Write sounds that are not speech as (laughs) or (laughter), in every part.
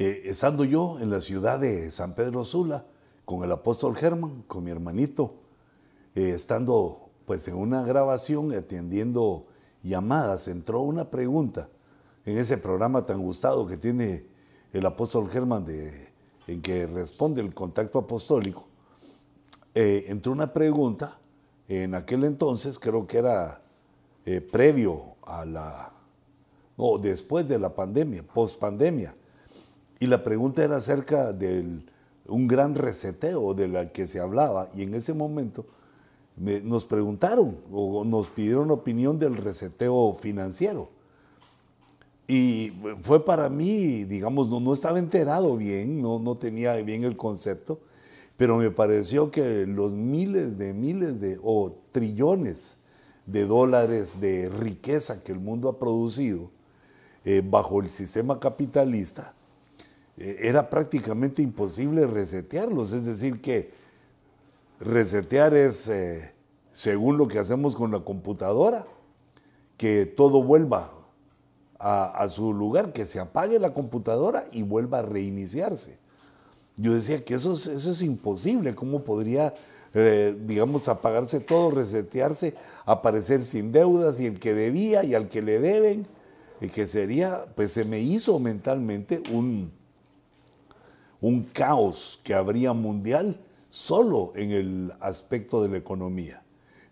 Eh, estando yo en la ciudad de San Pedro Sula, con el apóstol Germán, con mi hermanito, eh, estando pues en una grabación, atendiendo llamadas, entró una pregunta en ese programa tan gustado que tiene el apóstol Germán de, en que responde el contacto apostólico. Eh, entró una pregunta en aquel entonces, creo que era previo a la, o después de la pandemia, post pandemia. Y la pregunta era acerca de un gran reseteo de la que se hablaba. Y en ese momento nos preguntaron o nos pidieron opinión del reseteo financiero. Y fue para mí, digamos, no, no estaba enterado bien, no, no tenía bien el concepto, pero me pareció que los miles de miles de, o trillones de dólares de riqueza que el mundo ha producido eh, bajo el sistema capitalista, era prácticamente imposible resetearlos. Es decir, que resetear es, eh, según lo que hacemos con la computadora, que todo vuelva a, su lugar, que se apague la computadora y vuelva a reiniciarse. Yo decía que eso eso es imposible, ¿cómo podría eh, digamos, apagarse todo, resetearse, aparecer sin deudas y el que debía y al que le deben, que sería, pues se me hizo mentalmente un, un caos que habría mundial solo en el aspecto de la economía.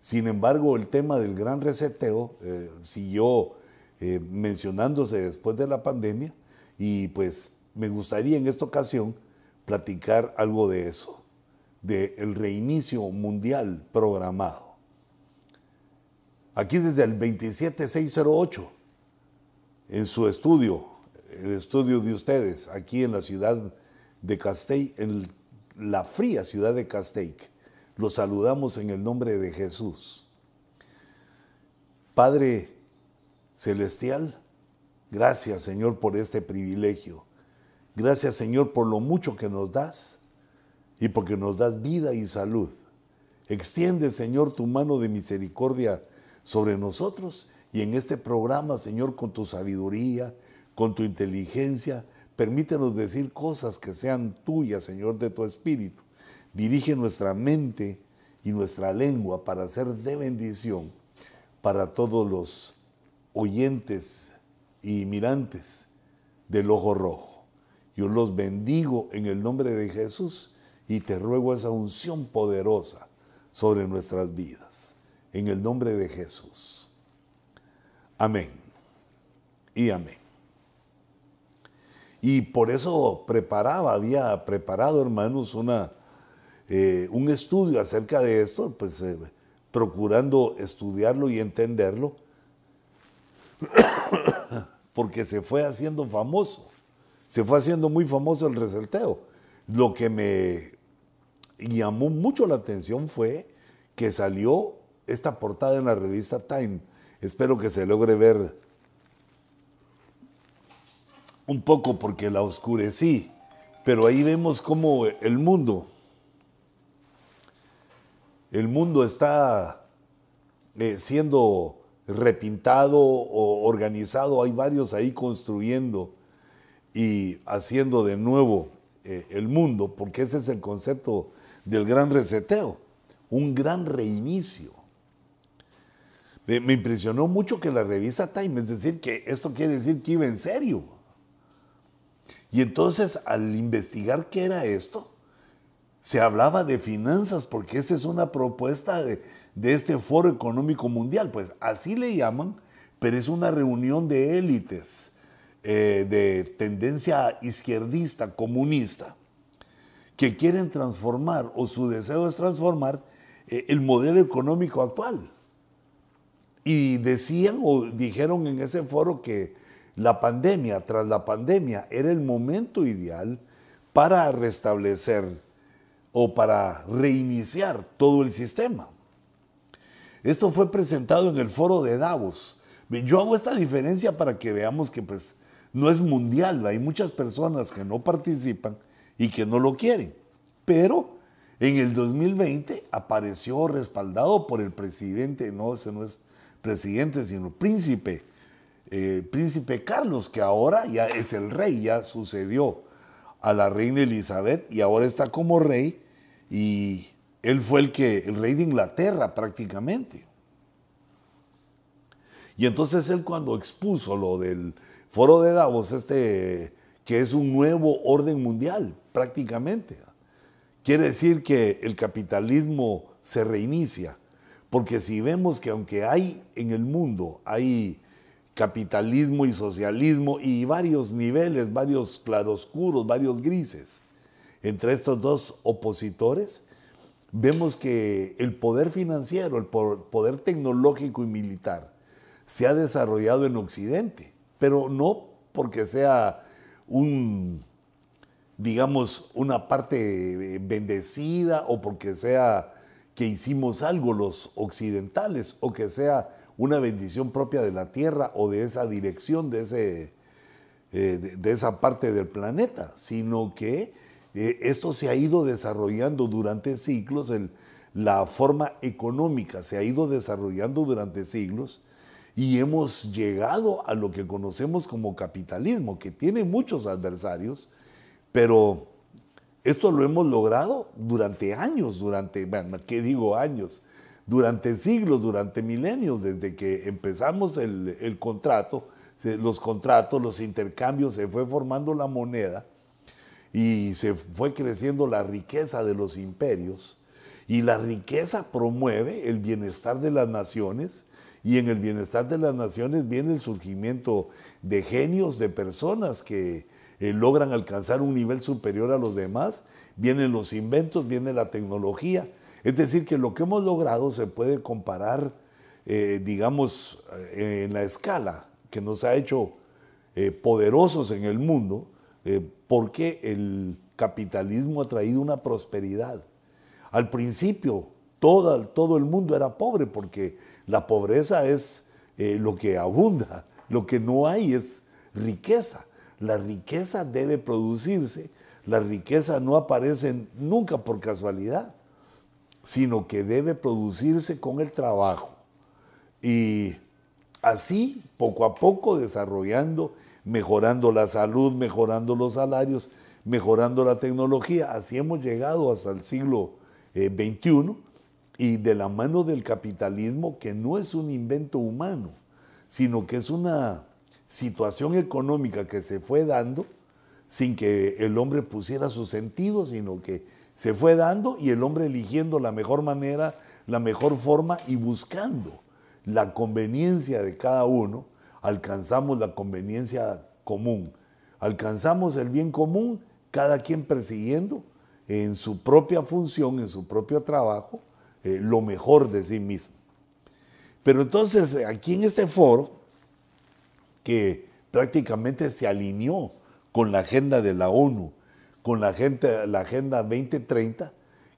Sin embargo, el tema del gran reseteo eh, siguió eh, mencionándose después de la pandemia y pues me gustaría en esta ocasión platicar algo de eso del reinicio mundial programado. Aquí desde el 27608, en su estudio, el estudio de ustedes, aquí en la ciudad de Castell, en la fría ciudad de Castell, los saludamos en el nombre de Jesús. Padre Celestial, gracias Señor por este privilegio. Gracias Señor por lo mucho que nos das y porque nos das vida y salud. Extiende, Señor, tu mano de misericordia sobre nosotros y en este programa, Señor, con tu sabiduría, con tu inteligencia, permítenos decir cosas que sean tuyas, Señor, de tu Espíritu. Dirige nuestra mente y nuestra lengua para ser de bendición para todos los oyentes y mirantes del ojo rojo. Yo los bendigo en el nombre de Jesús y te ruego esa unción poderosa sobre nuestras vidas. En el nombre de Jesús. Amén. Y amén. Y por eso preparaba, había preparado, hermanos, una, eh, un estudio acerca de esto, pues eh, procurando estudiarlo y entenderlo, (coughs) porque se fue haciendo famoso, se fue haciendo muy famoso el resalteo. Lo que me llamó mucho la atención fue que salió esta portada en la revista Time. Espero que se logre ver un poco porque la oscurecí, pero ahí vemos cómo el mundo, el mundo está eh, siendo repintado o organizado, hay varios ahí construyendo y haciendo de nuevo eh, el mundo, porque ese es el concepto del gran reseteo, un gran reinicio. Me, impresionó mucho que la revista Time, es decir, que esto quiere decir que iba en serio. Y entonces al investigar qué era esto, se hablaba de finanzas, porque esa es una propuesta de, este Foro Económico Mundial, pues así le llaman, pero es una reunión de élites eh, de tendencia izquierdista, comunista, que quieren transformar o su deseo es transformar eh, el modelo económico actual. Y decían o dijeron en ese foro que la pandemia, tras la pandemia, era el momento ideal para restablecer o para reiniciar todo el sistema. Esto fue presentado en el foro de Davos. Yo hago esta diferencia para que veamos que pues no es mundial, hay muchas personas que no participan y que no lo quieren. Pero en el 2020 apareció respaldado por el presidente, no, ese no es presidente, sino príncipe, eh, príncipe Carlos, que ahora ya es el rey, ya sucedió a la reina Elizabeth y ahora está como rey y él fue el que el rey de Inglaterra prácticamente. Y entonces él cuando expuso lo del foro de Davos, este que es un nuevo orden mundial prácticamente, quiere decir que el capitalismo se reinicia, porque si vemos que aunque hay en el mundo hay capitalismo y socialismo y varios niveles, varios claroscuros, varios grises. Entre estos dos opositores, vemos que el poder financiero, el poder tecnológico y militar se ha desarrollado en Occidente, pero no porque sea un, digamos, una parte bendecida o porque sea que hicimos algo los occidentales o que sea una bendición propia de la Tierra o de esa dirección, de, ese, eh, de, esa parte del planeta, sino que eh, esto se ha ido desarrollando durante siglos, la forma económica se ha ido desarrollando durante siglos y hemos llegado a lo que conocemos como capitalismo, que tiene muchos adversarios, pero esto lo hemos logrado durante años, durante, bueno, ¿qué digo años? Durante siglos, durante milenios, desde que empezamos el, contrato, los contratos, los intercambios, se fue formando la moneda y se fue creciendo la riqueza de los imperios. Y la riqueza promueve el bienestar de las naciones y en el bienestar de las naciones viene el surgimiento de genios, de personas que eh, logran alcanzar un nivel superior a los demás, vienen los inventos, viene la tecnología es decir, que lo que hemos logrado se puede comparar, eh, digamos, eh, en la escala que nos ha hecho eh, poderosos en el mundo, porque el capitalismo ha traído una prosperidad. Al principio, todo, todo el mundo era pobre, porque la pobreza es lo que abunda, (laughs) lo que no hay es riqueza. La riqueza debe producirse, la riqueza no aparece nunca por casualidad sino que debe producirse con el trabajo. Y así, poco a poco, desarrollando, mejorando la salud, mejorando los salarios, mejorando la tecnología. Así hemos llegado hasta el siglo XXI eh, y de la mano del capitalismo, que no es un invento humano, sino que es una situación económica que se fue dando sin que el hombre pusiera su sentido, sino que se fue dando y el hombre eligiendo la mejor manera, la mejor forma y buscando la conveniencia de cada uno, alcanzamos la conveniencia común. Alcanzamos el bien común, cada quien persiguiendo en su propia función, en su propio trabajo, eh, lo mejor de sí mismo. Pero entonces aquí en este foro, que prácticamente se alineó con la agenda de la ONU con la, gente, la Agenda 2030,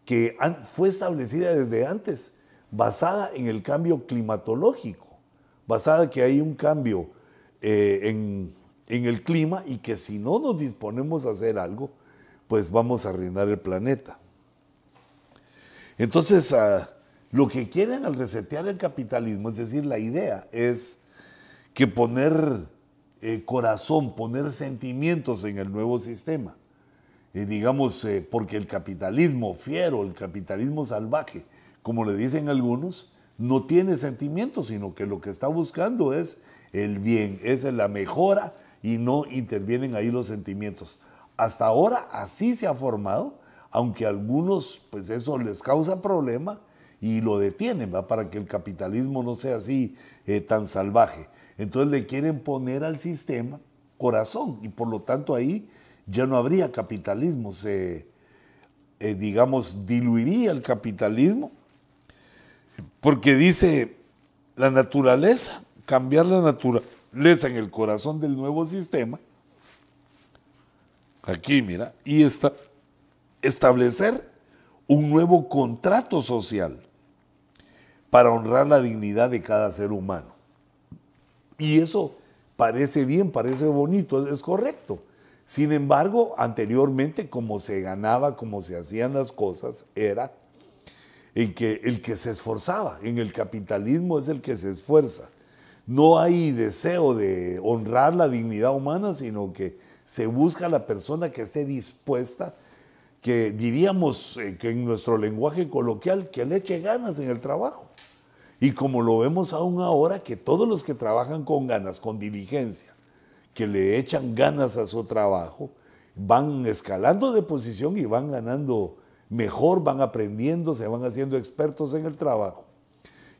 que fue establecida desde antes, basada en el cambio climatológico, basada en que hay un cambio eh, en, el clima y que si no nos disponemos a hacer algo, pues vamos a arruinar el planeta. Entonces, ah, lo que quieren al resetear el capitalismo, es decir, la idea es que poner eh, corazón, poner sentimientos en el nuevo sistema digamos, eh, porque el capitalismo fiero, el capitalismo salvaje, como le dicen algunos, no tiene sentimientos, sino que lo que está buscando es el bien, es la mejora y no intervienen ahí los sentimientos. Hasta ahora así se ha formado, aunque a algunos pues eso les causa problema y lo detienen ¿va? para que el capitalismo no sea así eh, tan salvaje. Entonces le quieren poner al sistema corazón y por lo tanto ahí ya no habría capitalismo, se, eh, digamos, diluiría el capitalismo, porque dice la naturaleza, cambiar la naturaleza en el corazón del nuevo sistema, aquí mira, y está, establecer un nuevo contrato social para honrar la dignidad de cada ser humano. Y eso parece bien, parece bonito, es correcto. Sin embargo, anteriormente, como se ganaba, como se hacían las cosas, era el que, el que se esforzaba. En el capitalismo es el que se esfuerza. No hay deseo de honrar la dignidad humana, sino que se busca la persona que esté dispuesta, que diríamos eh, que en nuestro lenguaje coloquial, que le eche ganas en el trabajo. Y como lo vemos aún ahora, que todos los que trabajan con ganas, con diligencia, que le echan ganas a su trabajo, van escalando de posición y van ganando mejor, van aprendiendo, se van haciendo expertos en el trabajo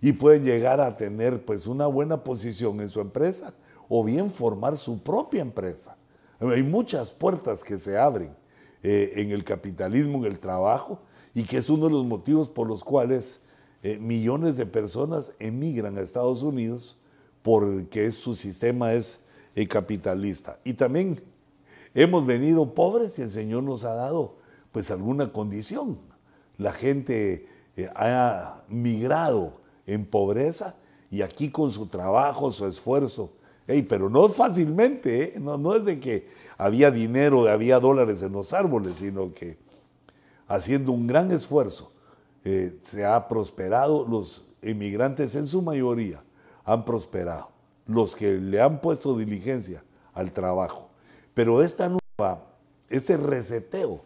y pueden llegar a tener pues una buena posición en su empresa o bien formar su propia empresa. Hay muchas puertas que se abren eh, en el capitalismo, en el trabajo, y que es uno de los motivos por los cuales eh, millones de personas emigran a Estados Unidos porque su sistema es eh, capitalista. Y también hemos venido pobres y el Señor nos ha dado pues alguna condición. La gente ha migrado en pobreza y aquí con su trabajo, su esfuerzo. pero no fácilmente, ¿eh? no, no es de que había dinero, había dólares en los árboles, sino que haciendo un gran esfuerzo eh, se ha prosperado, los inmigrantes en su mayoría han prosperado, los que le han puesto diligencia al trabajo. Pero esta nueva, ese reseteo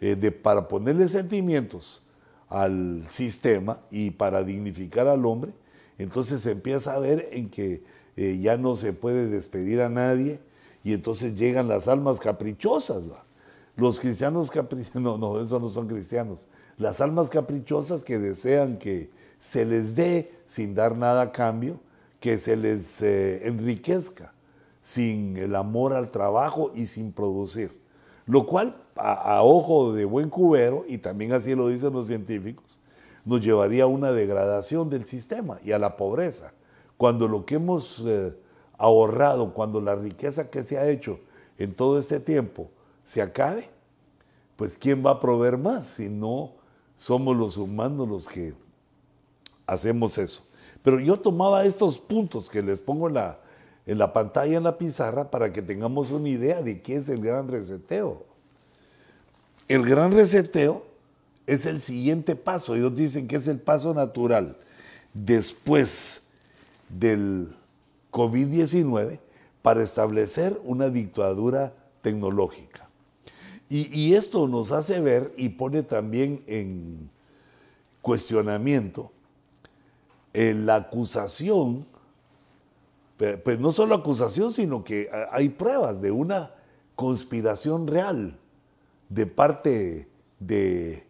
eh, de, para ponerle sentimientos al sistema y para dignificar al hombre, entonces se empieza a ver en que eh, ya no se puede despedir a nadie y entonces llegan las almas caprichosas. Los cristianos caprichosos, (laughs) no, no, esos no son cristianos. Las almas caprichosas que desean que se les dé sin dar nada a cambio, que se les eh, enriquezca sin el amor al trabajo y sin producir. Lo cual, a, ojo de buen cubero, y también así lo dicen los científicos, nos llevaría a una degradación del sistema y a la pobreza. Cuando lo que hemos eh, ahorrado, cuando la riqueza que se ha hecho en todo este tiempo se acabe, pues ¿quién va a proveer más si no somos los humanos los que hacemos eso? Pero yo tomaba estos puntos que les pongo en la, pantalla, en la pizarra, para que tengamos una idea de qué es el gran reseteo. El gran reseteo es el siguiente paso. Ellos dicen que es el paso natural después del COVID-19 para establecer una dictadura tecnológica. Y, esto nos hace ver y pone también en cuestionamiento la acusación pues no solo acusación, sino que hay pruebas de una conspiración real de parte de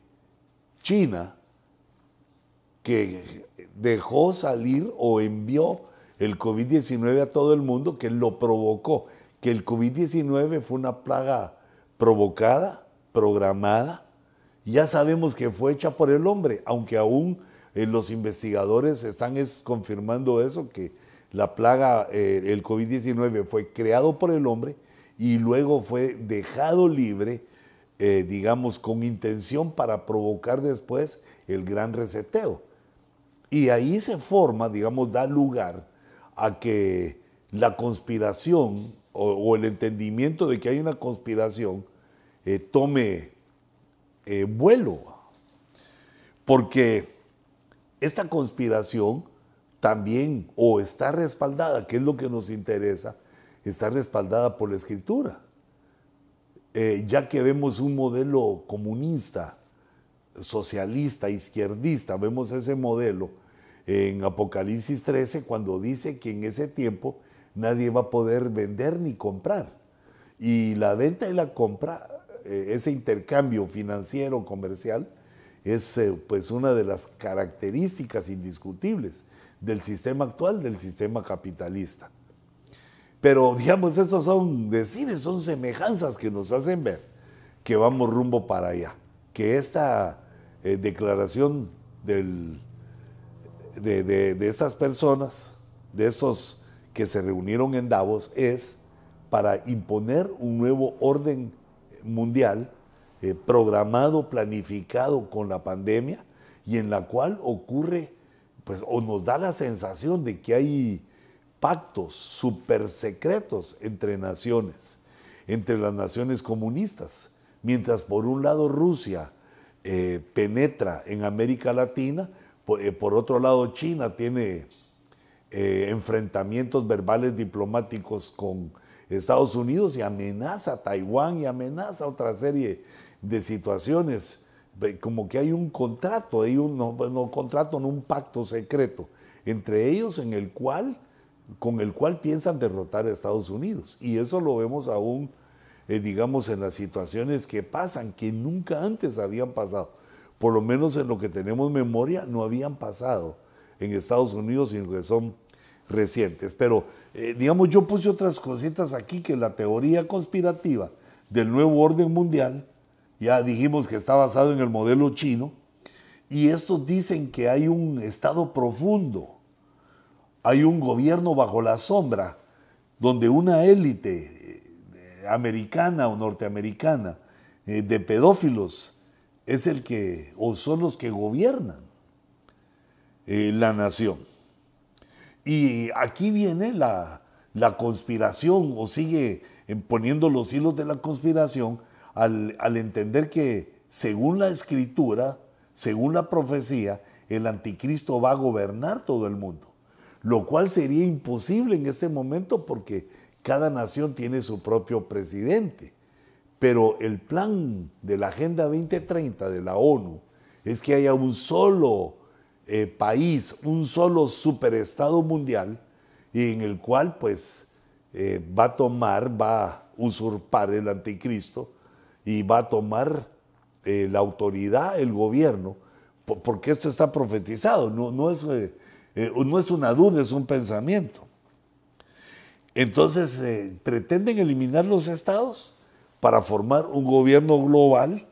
China que dejó salir o envió el COVID-19 a todo el mundo, que lo provocó, que el COVID-19 fue una plaga provocada, programada, ya sabemos que fue hecha por el hombre, aunque aún eh, los investigadores están confirmando eso, que la plaga, eh, el COVID-19 fue creado por el hombre y luego fue dejado libre, eh, digamos, con intención para provocar después el gran reseteo. Y ahí se forma, digamos, da lugar a que la conspiración o, el entendimiento de que hay una conspiración tome vuelo. Porque esta conspiración también o está respaldada, que es lo que nos interesa, está respaldada por la escritura. Eh, ya que vemos un modelo comunista, socialista, izquierdista, vemos ese modelo en Apocalipsis 13 cuando dice que en ese tiempo nadie va a poder vender ni comprar. Y la venta y la compra, eh, ese intercambio financiero, comercial, es eh, pues una de las características indiscutibles del sistema actual, del sistema capitalista. Pero digamos, esos son decires, son semejanzas que nos hacen ver que vamos rumbo para allá, que esta eh, declaración del, de, de, estas personas, de esos que se reunieron en Davos, es para imponer un nuevo orden mundial eh, programado, planificado con la pandemia y en la cual ocurre pues o nos da la sensación de que hay pactos super secretos entre naciones, entre las naciones comunistas, mientras por un lado Rusia eh, penetra en América Latina, eh, por, otro lado China tiene enfrentamientos verbales diplomáticos con Estados Unidos y amenaza a Taiwán y amenaza otra serie de situaciones. Como que hay un contrato, hay un no, contrato, no un pacto secreto entre ellos en el cual, con el cual piensan derrotar a Estados Unidos. Y eso lo vemos aún, eh, digamos, en las situaciones que pasan, que nunca antes habían pasado. Por lo menos en lo que tenemos memoria, no habían pasado en Estados Unidos, sino que son recientes. Pero, eh, digamos, yo puse otras cositas aquí que la teoría conspirativa del nuevo orden mundial, ya dijimos que está basado en el modelo chino, y estos dicen que hay un estado profundo, hay un gobierno bajo la sombra, donde una élite eh, americana o norteamericana eh, de pedófilos es el que, o son los que gobiernan la nación. Y aquí viene la, conspiración o sigue poniendo los hilos de la conspiración al, entender que según la escritura, según la profecía, el anticristo va a gobernar todo el mundo, lo cual sería imposible en este momento porque cada nación tiene su propio presidente. Pero el plan de la Agenda 2030 de la ONU es que haya un solo eh, país, un solo superestado mundial, y en el cual pues eh, va a tomar, va a usurpar el anticristo y va a tomar eh, la autoridad, el gobierno, porque esto está profetizado, no, no, es, no es una duda, es un pensamiento. Entonces pretenden eliminar los estados para formar un gobierno global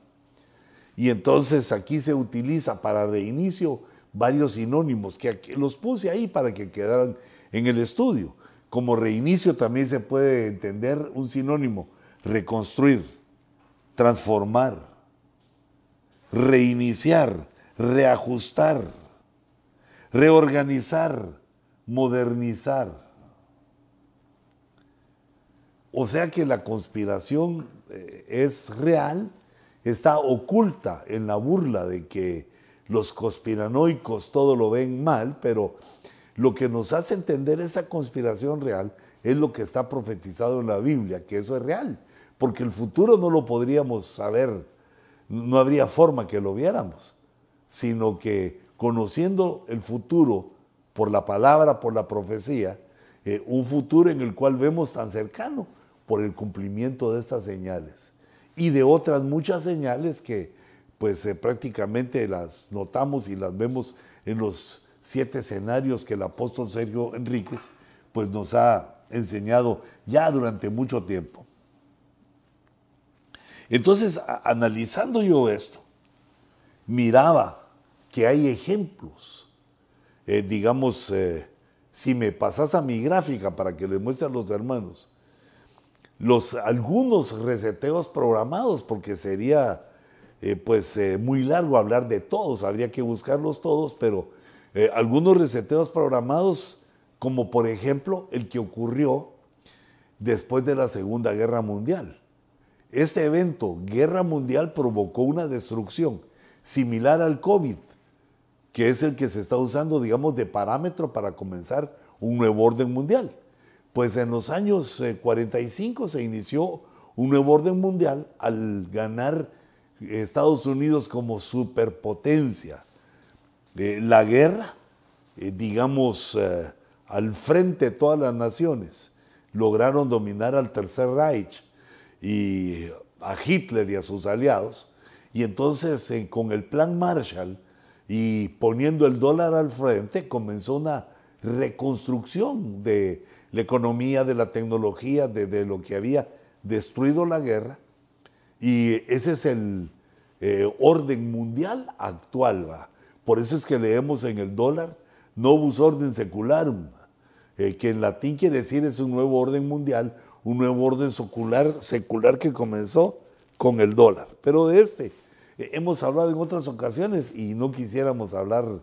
y entonces aquí se utiliza para reinicio varios sinónimos que los puse ahí para que quedaran en el estudio. Como reinicio también se puede entender un sinónimo, reconstruir, transformar, reiniciar, reajustar, reorganizar, modernizar. O sea que la conspiración eh, es real, está oculta en la burla de que los conspiranoicos todo lo ven mal, pero lo que nos hace entender esa conspiración real es lo que está profetizado en la Biblia, que eso es real, porque el futuro no lo podríamos saber, no habría forma que lo viéramos, sino que conociendo el futuro por la palabra, por la profecía, eh, un futuro en el cual vemos tan cercano por el cumplimiento de estas señales y de otras muchas señales que pues eh, prácticamente las notamos y las vemos en los siete escenarios que el apóstol Sergio Enríquez pues nos ha enseñado ya durante mucho tiempo. Entonces, analizando yo esto, miraba que hay ejemplos, eh, digamos, eh, si me pasas a mi gráfica para que le muestre a los hermanos, los, algunos reseteos programados, porque sería eh, pues muy largo hablar de todos, habría que buscarlos todos, pero algunos reseteos programados, como por ejemplo el que ocurrió después de la Segunda Guerra Mundial. Este evento, Guerra Mundial, provocó una destrucción similar al COVID, que es el que se está usando, digamos, de parámetro para comenzar un nuevo orden mundial. Pues en los años 45 se inició un nuevo orden mundial al ganar Estados Unidos como superpotencia. Eh, la guerra, eh, digamos, eh, al frente de todas las naciones, lograron dominar al Tercer Reich y a Hitler y a sus aliados. Y entonces con el plan Marshall y poniendo el dólar al frente, comenzó una reconstrucción de la economía, de la tecnología, de lo que había destruido la guerra y ese es el eh, orden mundial actual. ¿va? Por eso es que leemos en el dólar novus orden secularum, eh, que en latín quiere decir es un nuevo orden mundial, un nuevo orden secular, que comenzó con el dólar. Pero de este eh, hemos hablado en otras ocasiones y no quisiéramos hablar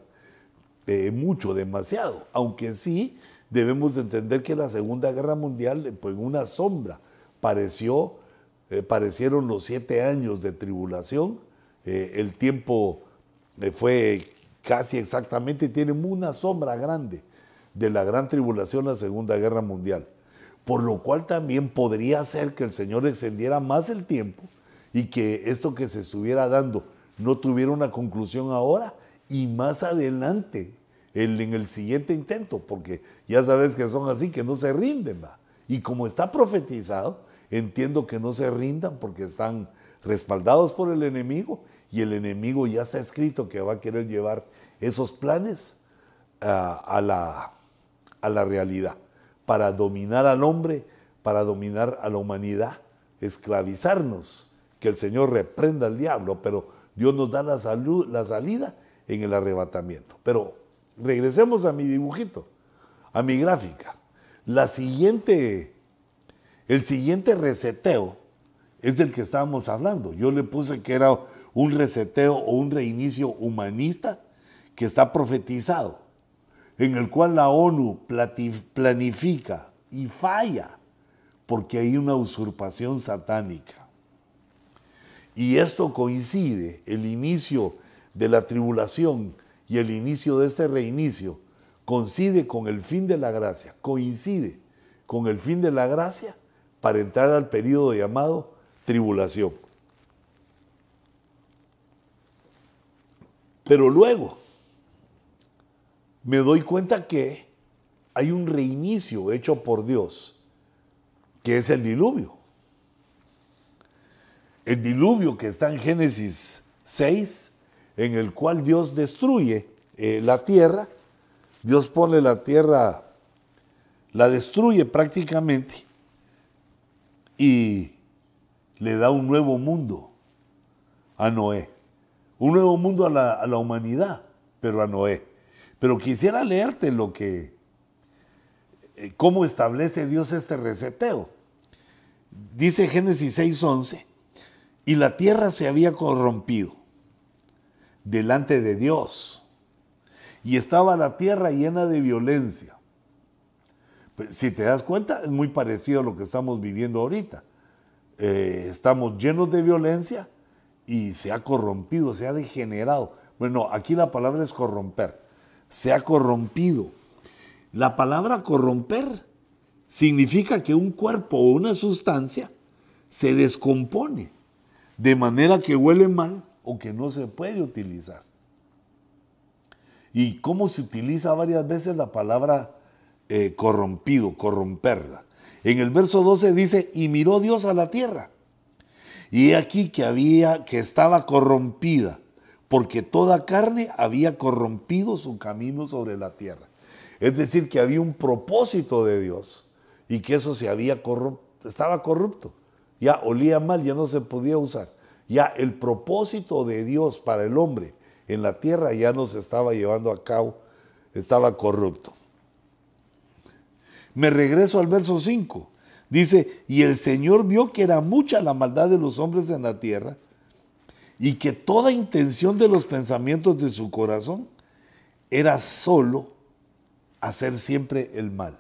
mucho, demasiado, aunque sí debemos entender que la Segunda Guerra Mundial, pues una sombra, pareció eh, parecieron los siete años de tribulación. Eh, el tiempo eh, fue casi exactamente, tiene una sombra grande de la gran tribulación, la Segunda Guerra Mundial. Por lo cual también podría ser que el Señor extendiera más el tiempo y que esto que se estuviera dando no tuviera una conclusión ahora y más adelante, en el siguiente intento, porque ya sabes que son así, que no se rinden. Y como está profetizado, entiendo que no se rindan porque están respaldados por el enemigo y el enemigo ya está escrito que va a querer llevar esos planes a, la, a la realidad para dominar al hombre, para dominar a la humanidad, esclavizarnos. Que el Señor reprenda al diablo, pero Dios nos da la, la salida en el arrebatamiento. Pero regresemos a mi dibujito, a mi gráfica. La siguiente, el siguiente reseteo es del que estábamos hablando. Yo le puse que era un reseteo o un reinicio humanista que está profetizado en el cual la ONU planifica y falla porque hay una usurpación satánica. Y esto coincide, el inicio de la tribulación y el inicio de este reinicio coincide con el fin de la gracia, coincide con el fin de la gracia para entrar al periodo llamado tribulación. Pero luego, me doy cuenta que hay un reinicio hecho por Dios, que es el diluvio. El diluvio que está en Génesis 6, en el cual Dios destruye eh, la tierra, Dios pone la tierra, la destruye prácticamente y le da un nuevo mundo a Noé. Un nuevo mundo a la, a la humanidad, pero a Noé. Pero quisiera leerte lo que, eh, cómo establece Dios este reseteo. Dice Génesis 6:11, y la tierra se había corrompido delante de Dios, y estaba la tierra llena de violencia. Pues, si te das cuenta, es muy parecido a lo que estamos viviendo ahorita. Eh, estamos llenos de violencia y se ha corrompido, se ha degenerado. Bueno, aquí la palabra es corromper se ha corrompido. La palabra corromper significa que un cuerpo o una sustancia se descompone de manera que huele mal o que no se puede utilizar. ¿Y cómo se utiliza varias veces la palabra eh, corrompido, corromperla? En el verso 12 dice, y miró Dios a la tierra. Y aquí que había, que estaba corrompida porque toda carne había corrompido su camino sobre la tierra. Es decir, que había un propósito de Dios y que eso se había corrupto, estaba corrupto. Ya olía mal, ya no se podía usar. Ya el propósito de Dios para el hombre en la tierra ya no se estaba llevando a cabo, estaba corrupto. Me regreso al verso 5. Dice, y el Señor vio que era mucha la maldad de los hombres en la tierra y que toda intención de los pensamientos de su corazón era solo hacer siempre el mal.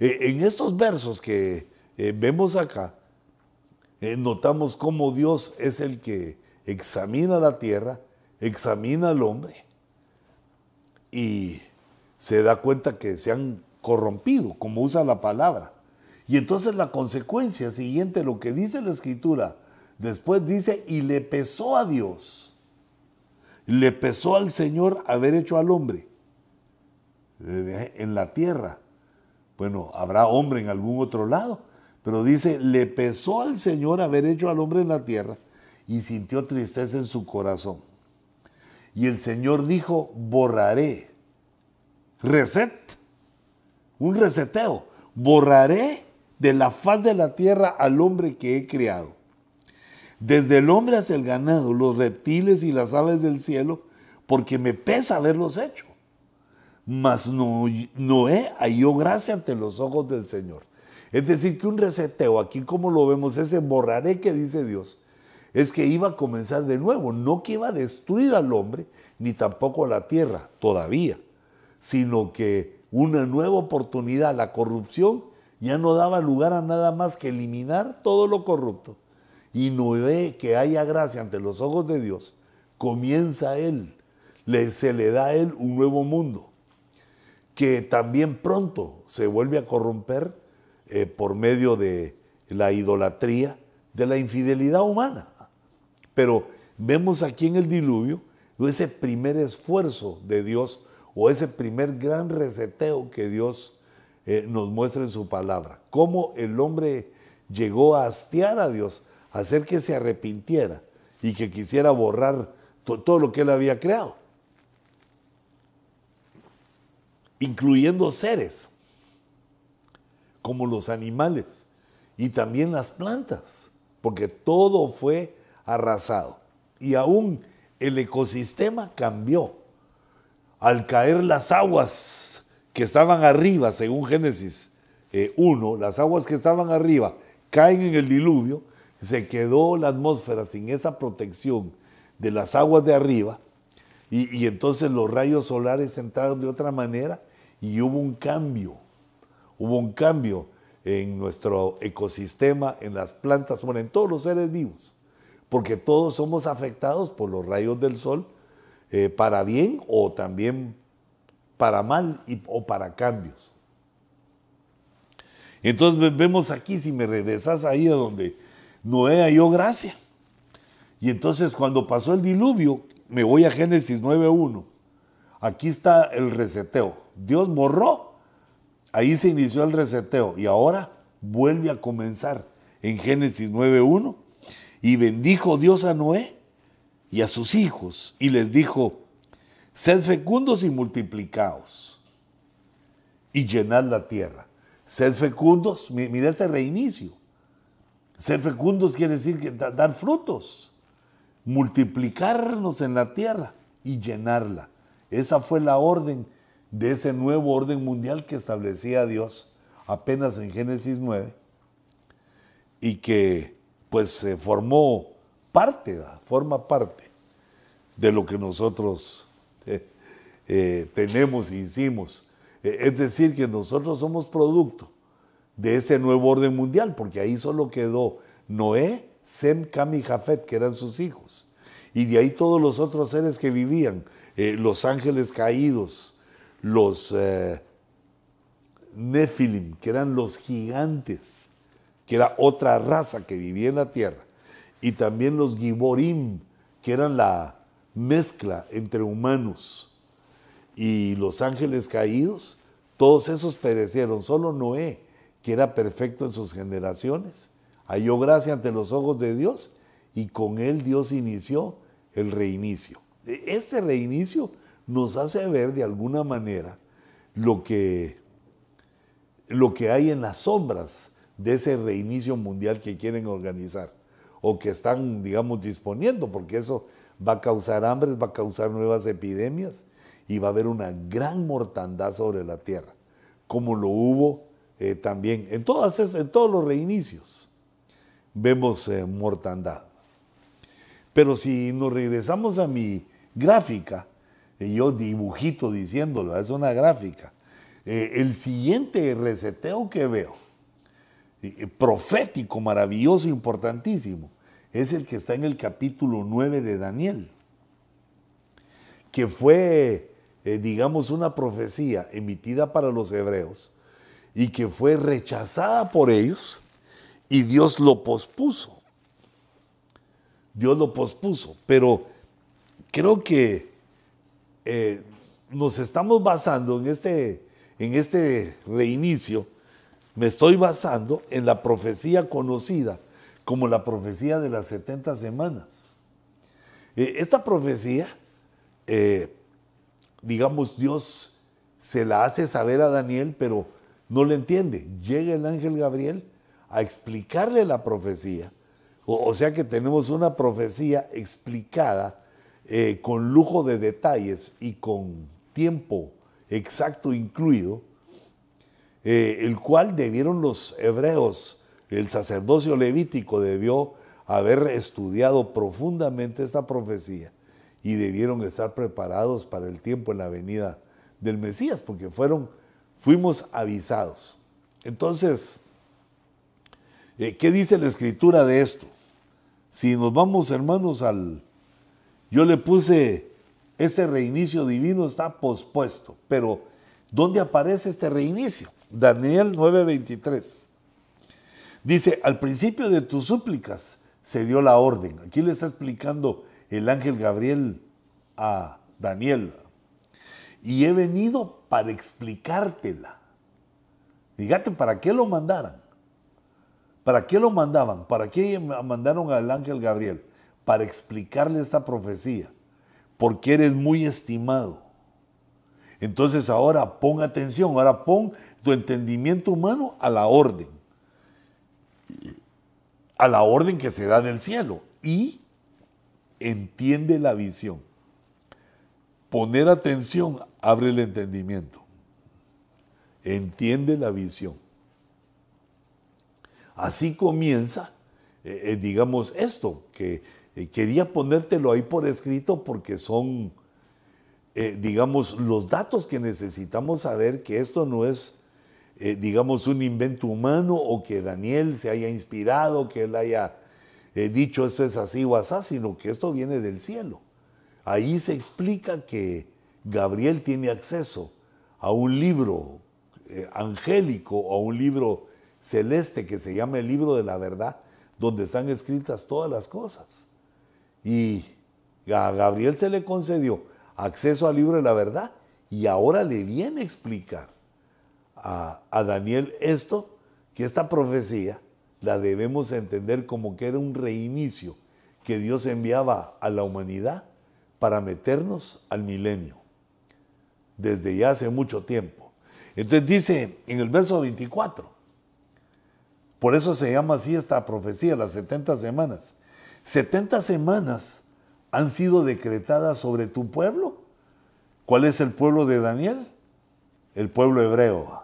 E, en estos versos que eh, vemos acá, eh, notamos cómo Dios es el que examina la tierra, examina al hombre y se da cuenta que se han corrompido, como usa la palabra. Y entonces la consecuencia siguiente, lo que dice la escritura, Después dice, y le pesó a Dios, le pesó al Señor haber hecho al hombre eh, en la tierra. Bueno, habrá hombre en algún otro lado, pero dice, le pesó al Señor haber hecho al hombre en la tierra y sintió tristeza en su corazón. Y el Señor dijo, borraré. Reset, un reseteo. Borraré de la faz de la tierra al hombre que he creado desde el hombre hasta el ganado, los reptiles y las aves del cielo, porque me pesa haberlos hecho. Mas Noé halló gracia ante los ojos del Señor. Es decir, que un reseteo, aquí como lo vemos, ese borraré que dice Dios, es que iba a comenzar de nuevo, no que iba a destruir al hombre, ni tampoco a la tierra, todavía, sino que una nueva oportunidad, la corrupción ya no daba lugar a nada más que eliminar todo lo corrupto y ve que haya gracia ante los ojos de Dios, comienza Él, le, se le da a Él un nuevo mundo, que también pronto se vuelve a corromper eh, por medio de la idolatría, de la infidelidad humana. Pero vemos aquí en el diluvio ese primer esfuerzo de Dios o ese primer gran reseteo que Dios eh, nos muestra en su palabra. Cómo el hombre llegó a hastiar a Dios, hacer que se arrepintiera y que quisiera borrar todo lo que él había creado, incluyendo seres como los animales y también las plantas, porque todo fue arrasado. Y aún el ecosistema cambió. Al caer las aguas que estaban arriba, según Génesis 1, eh, las aguas que estaban arriba caen en el diluvio, se quedó la atmósfera sin esa protección de las aguas de arriba, y, y entonces los rayos solares entraron de otra manera y hubo un cambio, hubo un cambio en nuestro ecosistema, en las plantas, bueno, en todos los seres vivos, porque todos somos afectados por los rayos del sol, eh, para bien o también para mal o para cambios. Entonces vemos aquí, si me regresas ahí a donde Noé halló gracia. Y entonces cuando pasó el diluvio, me voy a Génesis 9.1. Aquí está el reseteo. Dios borró Ahí se inició el reseteo y ahora vuelve a comenzar en Génesis 9.1. Y bendijo Dios a Noé y a sus hijos y les dijo, sed fecundos y multiplicaos y llenad la tierra. Sed fecundos, mira este reinicio. Ser fecundos quiere decir que dar frutos, multiplicarnos en la tierra y llenarla. Esa fue la orden de ese nuevo orden mundial que establecía Dios apenas en Génesis 9 y que pues se formó parte, forma parte de lo que nosotros (laughs) eh, eh, tenemos e hicimos. Eh, es decir, que nosotros somos producto de ese nuevo orden mundial, porque ahí solo quedó Noé, Sem, Cam y Jafet, que eran sus hijos. Y de ahí todos los otros seres que vivían, los ángeles caídos, los eh, Nephilim, que eran los gigantes, que era otra raza que vivía en la tierra, y también los Giborim, que eran la mezcla entre humanos y los ángeles caídos, todos esos perecieron, solo Noé, que era perfecto en sus generaciones, halló gracia ante los ojos de Dios y con él Dios inició el reinicio. E, este reinicio nos hace ver de alguna manera lo que, lo que hay en las sombras de ese reinicio mundial que quieren organizar o que están, digamos, disponiendo, porque eso va a causar hambre, va a causar nuevas epidemias y va a haber una gran mortandad sobre la tierra, como lo hubo eh, también en, todos los reinicios. Vemos eh, mortandad. Pero si nos regresamos a mi gráfica, y yo dibujito diciéndolo, es una gráfica. Eh, el siguiente reseteo que veo, profético, maravilloso, importantísimo, es el que está en el capítulo 9 de Daniel, que fue, eh, digamos, una profecía emitida para los hebreos y que fue rechazada por ellos y Dios lo pospuso. Dios lo pospuso, pero creo que eh, nos estamos basando en este, en este reinicio, me estoy basando en la profecía conocida como la profecía de las 70 semanas. Eh, esta profecía, eh, digamos, Dios se la hace saber a Daniel, pero no le entiende. Llega el ángel Gabriel a explicarle la profecía. o sea que tenemos una profecía explicada eh, con lujo de detalles y con tiempo exacto incluido, eh, el cual debieron los hebreos, el sacerdocio levítico debió haber estudiado profundamente esta profecía y debieron estar preparados para el tiempo en la venida del Mesías, porque fueron, fuimos avisados. Entonces, eh, ¿qué dice la escritura de esto? Si nos vamos, hermanos, al yo le puse, ese reinicio divino está pospuesto, pero ¿dónde aparece este reinicio? Daniel 9:23. Dice, al principio de tus súplicas se dio la orden. Aquí le está explicando el ángel Gabriel a Daniel. Y he venido para explicártela. Fíjate, ¿para qué lo mandaran? ¿Para qué lo mandaban? ¿Para qué mandaron al ángel Gabriel? Para explicarle esta profecía. Porque eres muy estimado. Entonces ahora pon atención, ahora pon tu entendimiento humano a la orden. A la orden que se da del cielo. Y entiende la visión. Poner atención abre el entendimiento. Entiende la visión. Así comienza, eh, eh, digamos, esto, que eh, quería ponértelo ahí por escrito porque son, digamos, los datos que necesitamos saber que esto no es, digamos, un invento humano o que Daniel se haya inspirado, que él haya dicho esto es así o así, sino que esto viene del cielo. Ahí se explica que Gabriel tiene acceso a un libro angélico o a un libro celeste que se llama el libro de la verdad, donde están escritas todas las cosas. Y a Gabriel se le concedió acceso al libro de la verdad y ahora le viene a explicar a, a Daniel esto, que esta profecía la debemos entender como que era un reinicio que Dios enviaba a la humanidad para meternos al milenio, desde ya hace mucho tiempo. Entonces dice en el verso 24, por eso se llama así esta profecía, las 70 semanas. 70 semanas han sido decretadas sobre tu pueblo. ¿Cuál es el pueblo de Daniel? El pueblo hebreo.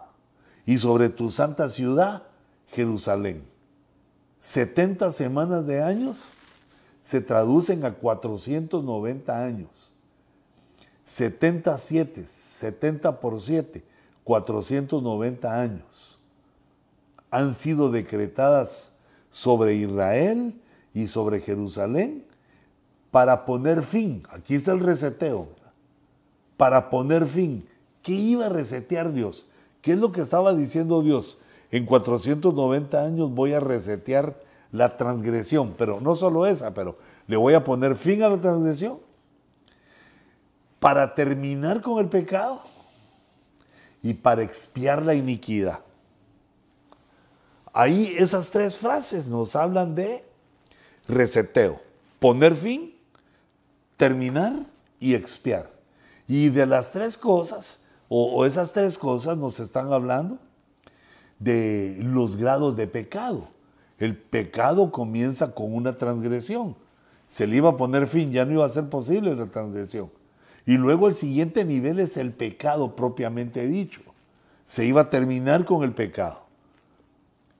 Y sobre tu santa ciudad, Jerusalén. 70 semanas de años se traducen a 490 años. 77, 70 por 7, 490 años han sido decretadas sobre Israel y sobre Jerusalén para poner fin, aquí está el reseteo, para poner fin. ¿Qué iba a resetear Dios? ¿Qué es lo que estaba diciendo Dios? En 490 años voy a resetear la transgresión, pero no solo esa, pero le voy a poner fin a la transgresión para terminar con el pecado y para expiar la iniquidad. Ahí esas tres frases nos hablan de reseteo, poner fin, terminar y expiar. Y de las tres cosas, o, esas tres cosas nos están hablando de los grados de pecado. El pecado comienza con una transgresión. Se le iba a poner fin, ya no iba a ser posible la transgresión. Y luego el siguiente nivel es el pecado propiamente dicho. Se iba a terminar con el pecado.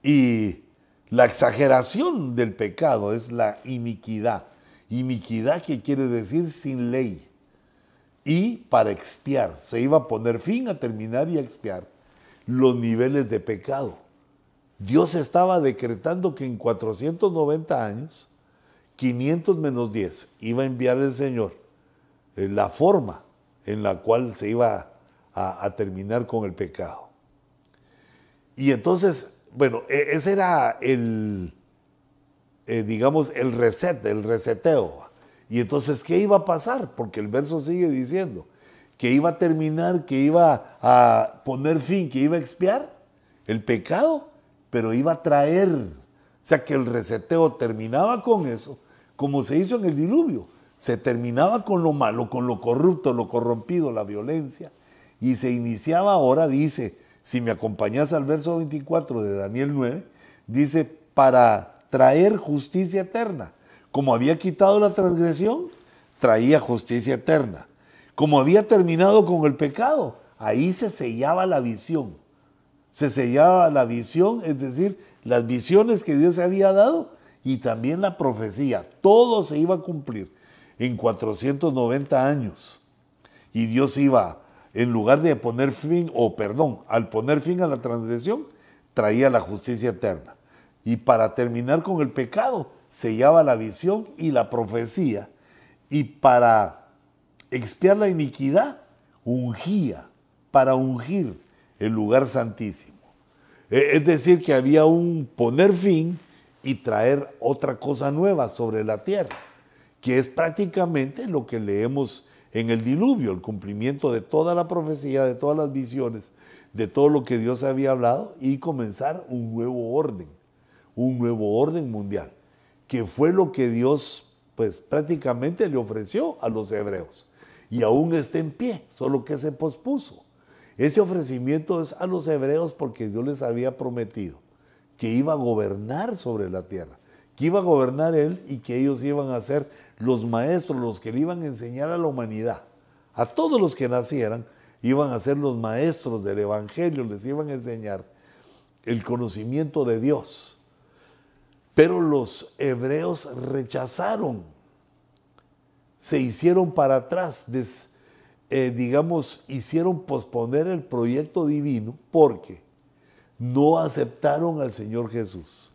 Y la exageración del pecado es la iniquidad. Iniquidad que quiere decir sin ley. Y para expiar, se iba a poner fin a terminar y a expiar los niveles de pecado. Dios estaba decretando que en 490 años, 500 menos 10, iba a enviar el Señor eh, la forma en la cual se iba a, terminar con el pecado. Y entonces bueno, e, ese era el, eh, digamos, el reset, el reseteo. Y entonces, ¿qué iba a pasar? Porque el verso sigue diciendo que iba a terminar, que iba a poner fin, que iba a expiar el pecado, pero iba a traer, o sea, que el reseteo terminaba con eso, como se hizo en el diluvio. Se terminaba con lo malo, con lo corrupto, lo corrompido, la violencia, y se iniciaba ahora, dice, si me acompañas al verso 24 de Daniel 9, dice, para traer justicia eterna. Como había quitado la transgresión, traía justicia eterna. Como había terminado con el pecado, ahí se sellaba la visión. Se sellaba la visión, es decir, las visiones que Dios había dado y también la profecía. Todo se iba a cumplir en 490 años. Y Dios iba en lugar de poner fin, o perdón, al poner fin a la transgresión, traía la justicia eterna. Y para terminar con el pecado, sellaba la visión y la profecía. Y para expiar la iniquidad, ungía, para ungir el lugar santísimo. Eh, es decir, que había un poner fin y traer otra cosa nueva sobre la tierra, que es prácticamente lo que leemos en el diluvio, el cumplimiento de toda la profecía, de todas las visiones, de todo lo que Dios había hablado y comenzar un nuevo orden, un nuevo orden mundial, que fue lo que Dios pues prácticamente le ofreció a los hebreos y aún está en pie, solo que se pospuso. Ese ofrecimiento es a los hebreos porque Dios les había prometido que iba a gobernar sobre la tierra, que iba a gobernar Él y que ellos iban a ser los maestros, los que le iban a enseñar a la humanidad. A todos los que nacieran iban a ser los maestros del Evangelio, les iban a enseñar el conocimiento de Dios. Pero los hebreos rechazaron, se hicieron para atrás, eh, digamos, hicieron posponer el proyecto divino porque no aceptaron al Señor Jesús,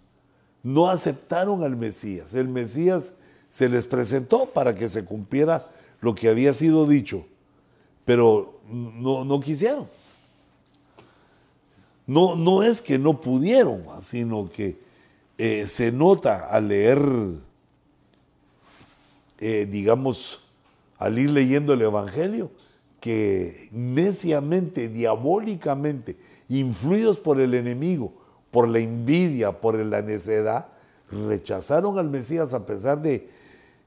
no aceptaron al Mesías. El Mesías se les presentó para que se cumpliera lo que había sido dicho, pero no, no quisieron. No, no es que no pudieron, sino que eh, se nota al leer, eh, digamos, al ir leyendo el Evangelio, que neciamente, diabólicamente, influidos por el enemigo, por la envidia, por la necedad, rechazaron al Mesías a pesar de,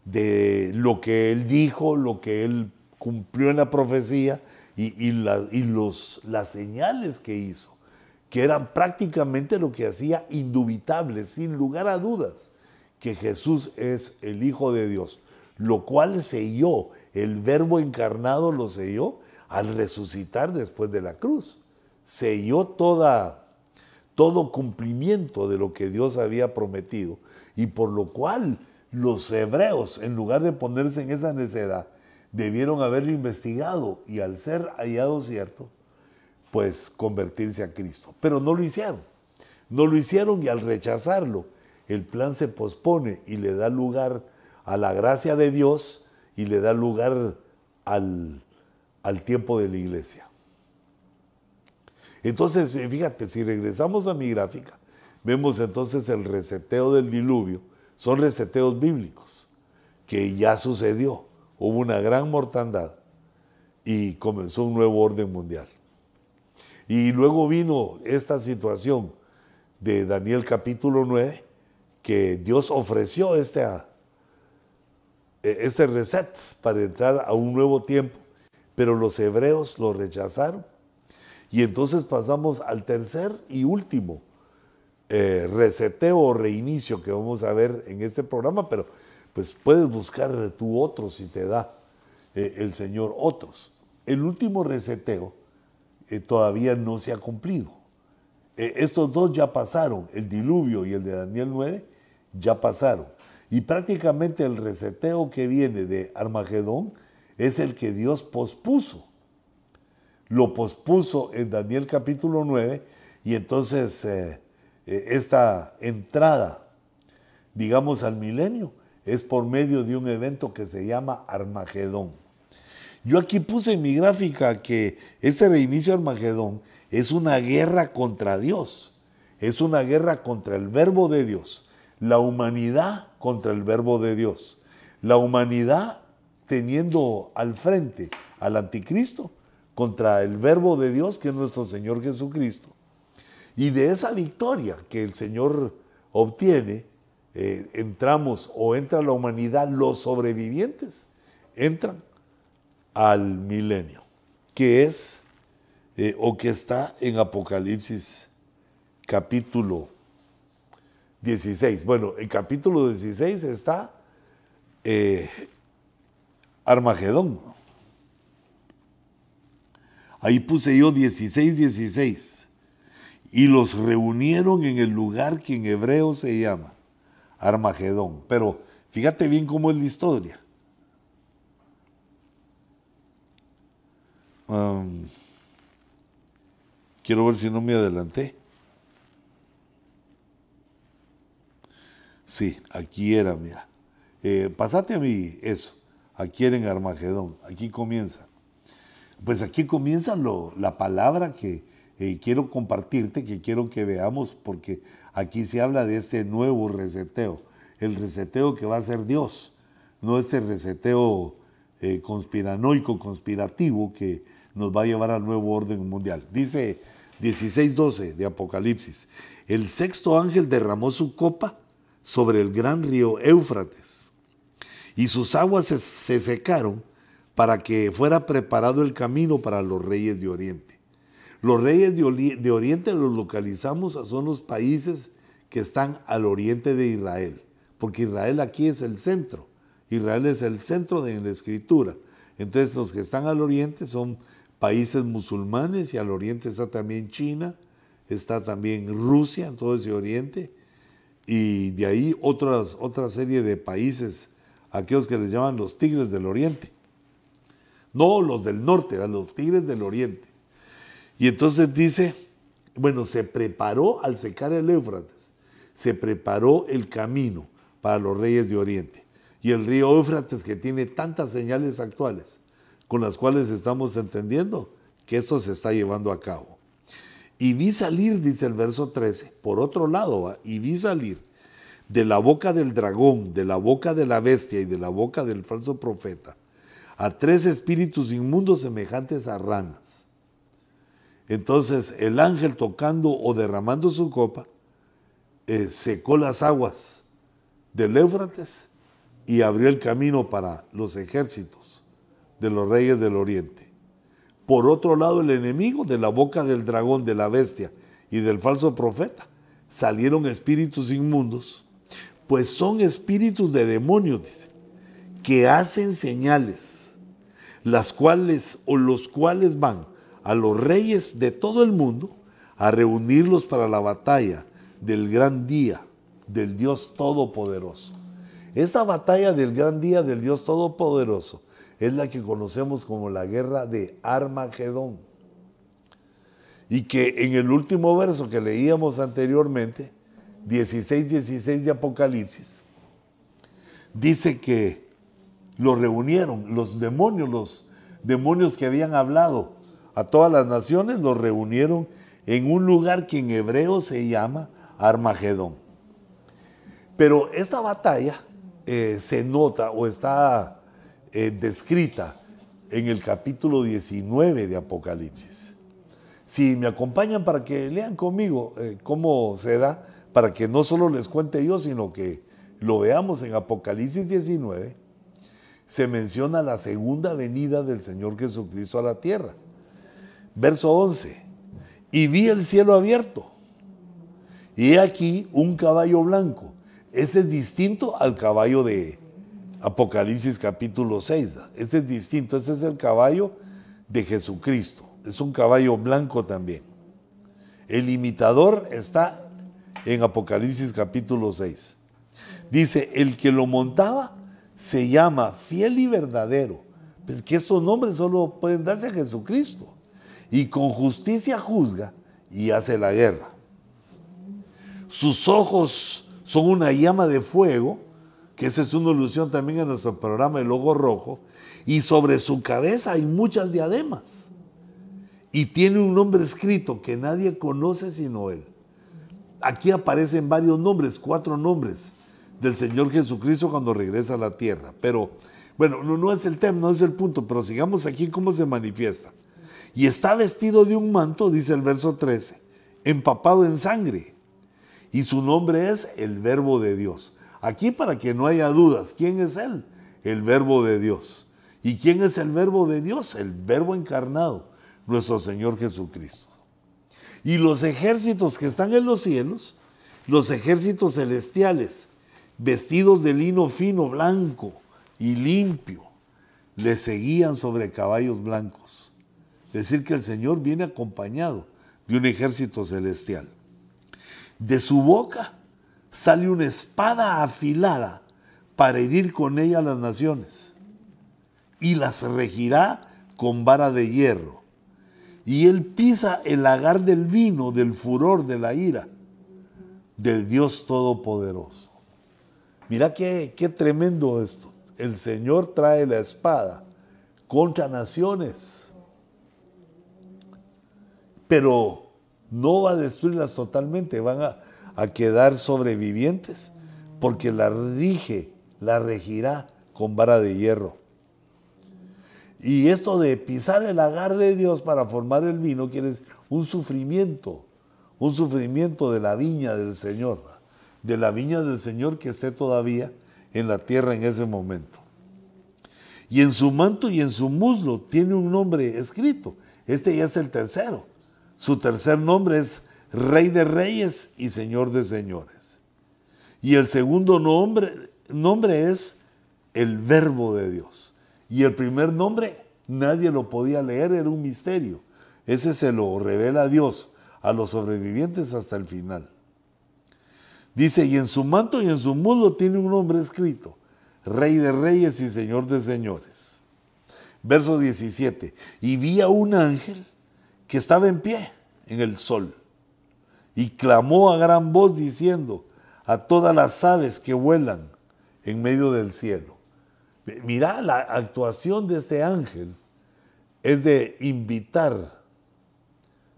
de lo que él dijo, lo que él cumplió en la profecía y, los, las señales que hizo, que eran prácticamente lo que hacía indubitable, sin lugar a dudas, que Jesús es el Hijo de Dios, lo cual selló, el verbo encarnado lo selló al resucitar después de la cruz selló toda, todo cumplimiento de lo que Dios había prometido y por lo cual los hebreos, en lugar de ponerse en esa necedad, debieron haberlo investigado y al ser hallado cierto, pues convertirse a Cristo. Pero no lo hicieron. No lo hicieron y al rechazarlo, el plan se pospone y le da lugar a la gracia de Dios y le da lugar al, al tiempo de la iglesia. Entonces, eh, fíjate, si regresamos a mi gráfica, vemos entonces el reseteo del diluvio. Son reseteos bíblicos, que ya sucedió. Hubo una gran mortandad y comenzó un nuevo orden mundial. Y luego vino esta situación de Daniel capítulo 9, que Dios ofreció este, e, este reset para entrar a un nuevo tiempo, pero los hebreos lo rechazaron y entonces pasamos al tercer y último eh, reseteo o reinicio que vamos a ver en este programa, pero pues puedes buscar tú otro si te da eh, el Señor otros. El último reseteo eh, todavía no se ha cumplido. estos dos ya pasaron, el diluvio y el de Daniel 9 ya pasaron. Y prácticamente el reseteo que viene de Armagedón es el que Dios pospuso lo pospuso en Daniel capítulo 9 y entonces eh, eh, esta entrada, digamos, al milenio es por medio de un evento que se llama Armagedón. Yo aquí puse en mi gráfica que ese reinicio de Armagedón es una guerra contra Dios, es una guerra contra el verbo de Dios, la humanidad contra el verbo de Dios, la humanidad teniendo al frente al anticristo contra el verbo de Dios, que es nuestro Señor Jesucristo. Y de esa victoria que el Señor obtiene, eh, entramos o entra la humanidad, los sobrevivientes entran al milenio, que es eh, o que está en Apocalipsis capítulo 16. Bueno, en capítulo 16 está eh, Armagedón, Ahí puse yo 16, 16. Y los reunieron en el lugar que en hebreo se llama Armagedón. Pero fíjate bien cómo es la historia. quiero ver si no me adelanté. Sí, aquí era, mira. Eh, pasate a mí eso. Aquí era en Armagedón. Aquí comienza. Pues aquí comienza lo, la palabra que eh, quiero compartirte, que quiero que veamos, porque aquí se habla de este nuevo reseteo, el reseteo que va a ser Dios, no ese reseteo eh, conspiranoico, conspirativo que nos va a llevar al nuevo orden mundial. Dice 16.12 de Apocalipsis, el sexto ángel derramó su copa sobre el gran río Éufrates y sus aguas se secaron para que fuera preparado el camino para los reyes de Oriente. Los reyes de, Oriente los localizamos, son los países que están al oriente de Israel, porque Israel aquí es el centro. Israel es el centro de la escritura. Entonces los que están al oriente son países musulmanes y al oriente está también China, está también Rusia, en todo ese oriente, y de ahí otra serie de países, aquellos que les llaman los tigres del oriente. No los del norte, a los tigres del oriente. Y entonces dice, bueno, se preparó al secar el Éufrates, se preparó el camino para los reyes de Oriente. Y el río Éufrates que tiene tantas señales actuales con las cuales estamos entendiendo que esto se está llevando a cabo. Y vi salir, dice el verso 13, por otro lado, y vi salir de la boca del dragón, de la boca de la bestia y de la boca del falso profeta, a tres espíritus inmundos semejantes a ranas entonces el ángel tocando o derramando su copa eh, secó las aguas del Éufrates y abrió el camino para los ejércitos de los reyes del oriente. Por otro lado, el enemigo de la boca del dragón, de la bestia y del falso profeta, salieron espíritus inmundos, pues son espíritus de demonios, dice, que hacen señales, las cuales o los cuales van a los reyes de todo el mundo a reunirlos para la batalla del gran día del Dios Todopoderoso. Esta batalla del gran día del Dios Todopoderoso es la que conocemos como la guerra de Armagedón. Y que en el último verso que leíamos anteriormente, 16-16 de Apocalipsis, dice que lo reunieron, los demonios, los demonios que habían hablado a todas las naciones, los reunieron en un lugar que en hebreo se llama Armagedón. Pero esta batalla eh, se nota o está descrita en el capítulo 19 de Apocalipsis. Si me acompañan para que lean conmigo eh, cómo se da, para que no solo les cuente yo, sino que lo veamos en Apocalipsis 19, se menciona la segunda venida del Señor Jesucristo a la tierra. Verso 11. Y vi el cielo abierto. Y he aquí un caballo blanco. Ese es distinto al caballo de Apocalipsis capítulo 6. Ese es distinto. Ese es el caballo de Jesucristo. Es un caballo blanco también. El imitador está en Apocalipsis capítulo 6. Dice, el que lo montaba se llama fiel y verdadero. Pues que estos nombres solo pueden darse a Jesucristo y con justicia juzga y hace la guerra. Sus ojos son una llama de fuego, que esa es una ilusión también en nuestro programa El Ojo Rojo, y sobre su cabeza hay muchas diademas. Y tiene un nombre escrito que nadie conoce sino Él. Aquí aparecen varios nombres, cuatro nombres del Señor Jesucristo cuando regresa a la tierra. Pero bueno, no, no es el tema, no es el punto, pero sigamos aquí cómo se manifiesta y está vestido de un manto, dice el verso 13, empapado en sangre. Y su nombre es el Verbo de Dios. Aquí para que no haya dudas, ¿quién es Él? El Verbo de Dios. ¿Y quién es el Verbo de Dios? El Verbo encarnado, nuestro Señor Jesucristo. Y los ejércitos que están en los cielos, los ejércitos celestiales, vestidos de lino fino, blanco y limpio, le seguían sobre caballos blancos decir que el Señor viene acompañado de un ejército celestial. De su boca sale una espada afilada para herir con ella a las naciones y las regirá con vara de hierro. Y él pisa el lagar del vino, del furor, de la ira, del Dios Todopoderoso. Mira qué, qué tremendo esto. El Señor trae la espada contra naciones pero no va a destruirlas totalmente, van a, a quedar sobrevivientes, porque la rige, la regirá con vara de hierro. Y esto de pisar el agar de Dios para formar el vino quiere decir un sufrimiento, un sufrimiento de la viña del Señor, de la viña del Señor que esté todavía en la tierra en ese momento. Y en su manto y en su muslo tiene un nombre escrito. Este ya es el tercero. Su tercer nombre es Rey de Reyes y Señor de Señores. Y el segundo nombre, nombre es el Verbo de Dios. Y el primer nombre nadie lo podía leer, era un misterio. Ese se lo revela Dios a los sobrevivientes hasta el final. Dice, y en su manto y en su muslo tiene un nombre escrito, Rey de Reyes y Señor de Señores. Verso 17, y vi a un ángel que estaba en pie en el sol y clamó a gran voz diciendo a todas las aves que vuelan en medio del cielo Mira, la actuación de este ángel es de invitar.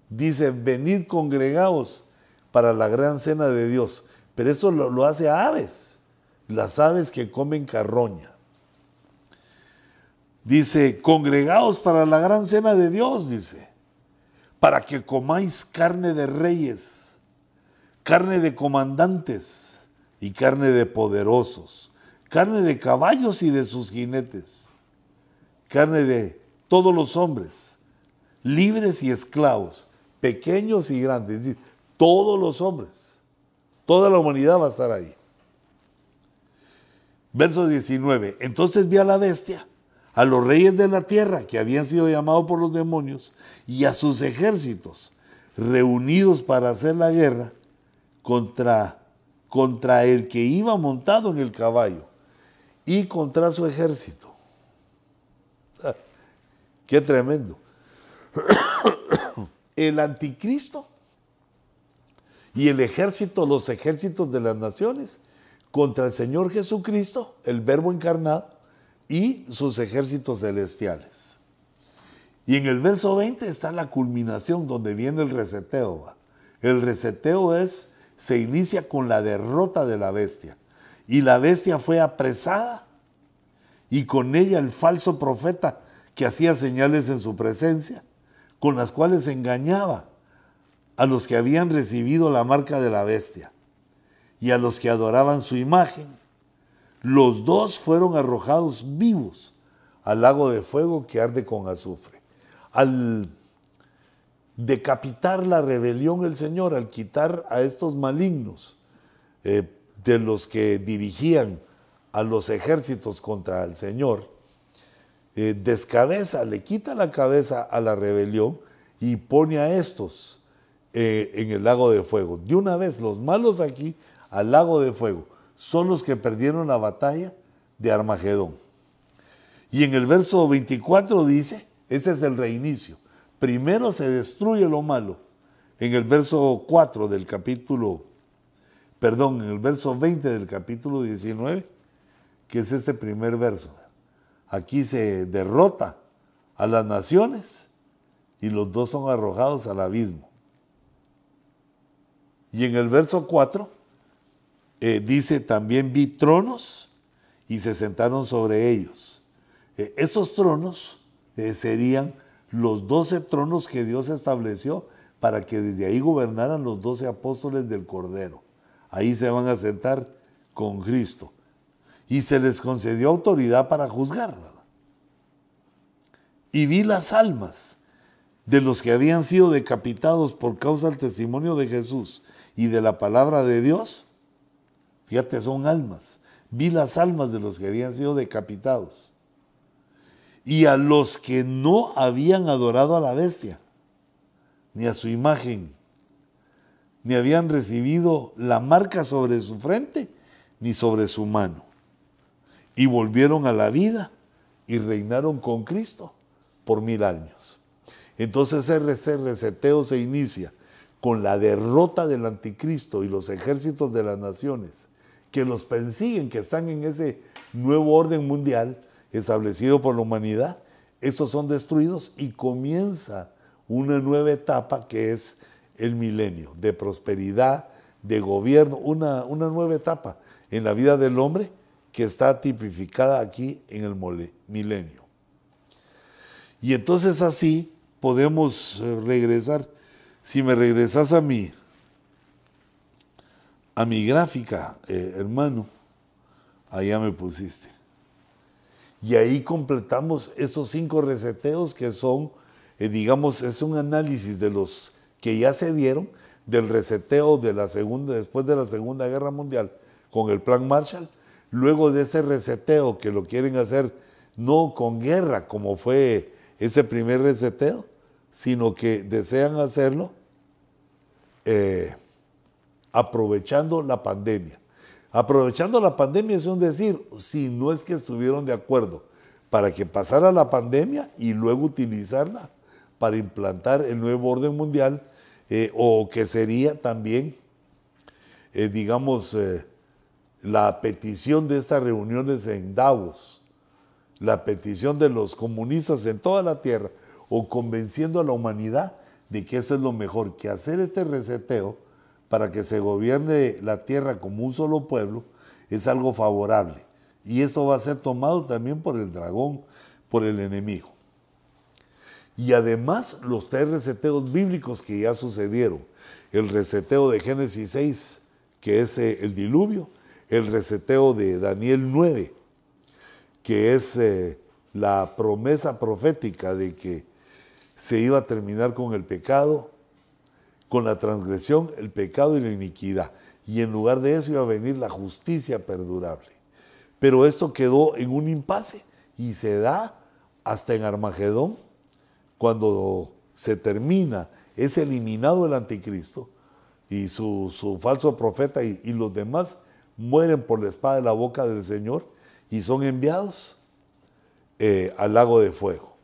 Dice, venid congregados para la gran cena de Dios. Pero esto lo, lo hace a aves, las aves que comen carroña. Dice, congregados para la gran cena de Dios, dice, para que comáis carne de reyes, carne de comandantes y carne de poderosos carne de caballos y de sus jinetes, carne de todos los hombres, libres y esclavos, pequeños y grandes, es decir, todos los hombres, toda la humanidad va a estar ahí. Verso 19, entonces vi a la bestia, a los reyes de la tierra que habían sido llamados por los demonios y a sus ejércitos reunidos para hacer la guerra contra, contra el que iba montado en el caballo y contra su ejército. (laughs) Qué tremendo. (coughs) El anticristo y el ejército, los ejércitos de las naciones, contra el Señor Jesucristo, el Verbo encarnado, y sus ejércitos celestiales. Y en el verso 20 está la culminación donde viene el reseteo. El reseteo es, se inicia con la derrota de la bestia y la bestia fue apresada y con ella el falso profeta que hacía señales en su presencia, con las cuales engañaba a los que habían recibido la marca de la bestia y a los que adoraban su imagen. Los dos fueron arrojados vivos al lago de fuego que arde con azufre. Al decapitar la rebelión el Señor, al quitar a estos malignos, eh, de los que dirigían a los ejércitos contra el Señor, eh, descabeza, le quita la cabeza a la rebelión y pone a estos eh, en el lago de fuego. De una vez, los malos aquí al lago de fuego son los que perdieron la batalla de Armagedón. Y en el verso 24 dice, ese es el reinicio. Primero se destruye lo malo. En el verso 4 del capítulo perdón, en el verso 20 del capítulo 19, que es este primer verso. Aquí se derrota a las naciones y los dos son arrojados al abismo. Y en el verso 4 eh, dice, también vi tronos y se sentaron sobre ellos. Eh, esos tronos eh, serían los doce tronos que Dios estableció para que desde ahí gobernaran los doce apóstoles del Cordero. Ahí se van a sentar con Cristo. Y se les concedió autoridad para juzgar. Y vi las almas de los que habían sido decapitados por causa del testimonio de Jesús y de la palabra de Dios. Fíjate, son almas. Vi las almas de los que habían sido decapitados. Y a los que no habían adorado a la bestia, ni a su imagen, ni habían recibido la marca sobre su frente, ni sobre su mano. Y volvieron a la vida y reinaron con Cristo por mil años. Entonces ese reseteo se inicia con la derrota del anticristo y los ejércitos de las naciones que los persiguen, que están en ese nuevo orden mundial establecido por la humanidad. Estos son destruidos y comienza una nueva etapa que es el milenio, de prosperidad, de gobierno, una, una nueva etapa en la vida del hombre que está tipificada aquí en el milenio. Y entonces así podemos eh, regresar. Si me regresas a mi, a mi gráfica, eh, hermano, allá me pusiste. Y ahí completamos esos cinco reseteos que son, eh, digamos, es un análisis de los que ya se dieron del reseteo de la segunda, después de la Segunda Guerra Mundial con el Plan Marshall, luego de ese reseteo que lo quieren hacer no con guerra como fue ese primer reseteo, sino que desean hacerlo eh, aprovechando la pandemia. Aprovechando la pandemia es un decir, si no es que estuvieron de acuerdo para que pasara la pandemia y luego utilizarla para implantar el nuevo orden mundial, eh, o que sería también, eh, digamos, eh, la petición de estas reuniones en Davos, la petición de los comunistas en toda la tierra, o convenciendo a la humanidad de que eso es lo mejor, que hacer este reseteo para que se gobierne la tierra como un solo pueblo, es algo favorable. Y eso va a ser tomado también por el dragón, por el enemigo. Y además los tres reseteos bíblicos que ya sucedieron. El reseteo de Génesis 6, que es eh, el diluvio. El reseteo de Daniel 9, que es eh, la promesa profética de que se iba a terminar con el pecado, con la transgresión, el pecado y la iniquidad. Y en lugar de eso iba a venir la justicia perdurable. Pero esto quedó en un impasse y se da hasta en Armagedón, cuando se termina, es eliminado el anticristo y su, falso profeta y, los demás mueren por la espada de la boca del Señor y son enviados eh, al lago de fuego.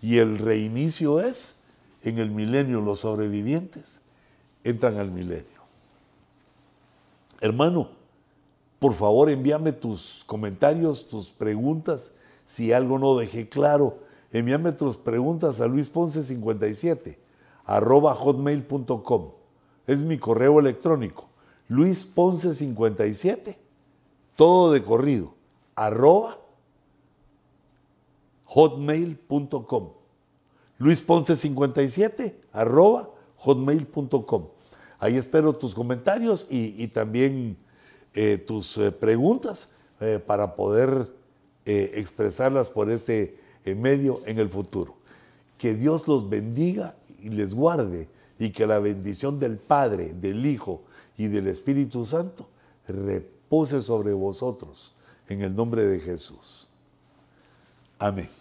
Y el reinicio es en el milenio, los sobrevivientes entran al milenio. Hermano, por favor envíame tus comentarios, tus preguntas, si algo no dejé claro envíame tus preguntas a luisponce57 arroba hotmail.com. Es mi correo electrónico. luisponce57, todo de corrido, hotmail.com. luisponce57 arroba hotmail.com. Ahí espero tus comentarios y, también eh, tus eh, preguntas eh, para poder expresarlas por este medio en el futuro. Que Dios los bendiga y les guarde y que la bendición del Padre, del Hijo y del Espíritu Santo repose sobre vosotros en el nombre de Jesús. Amén.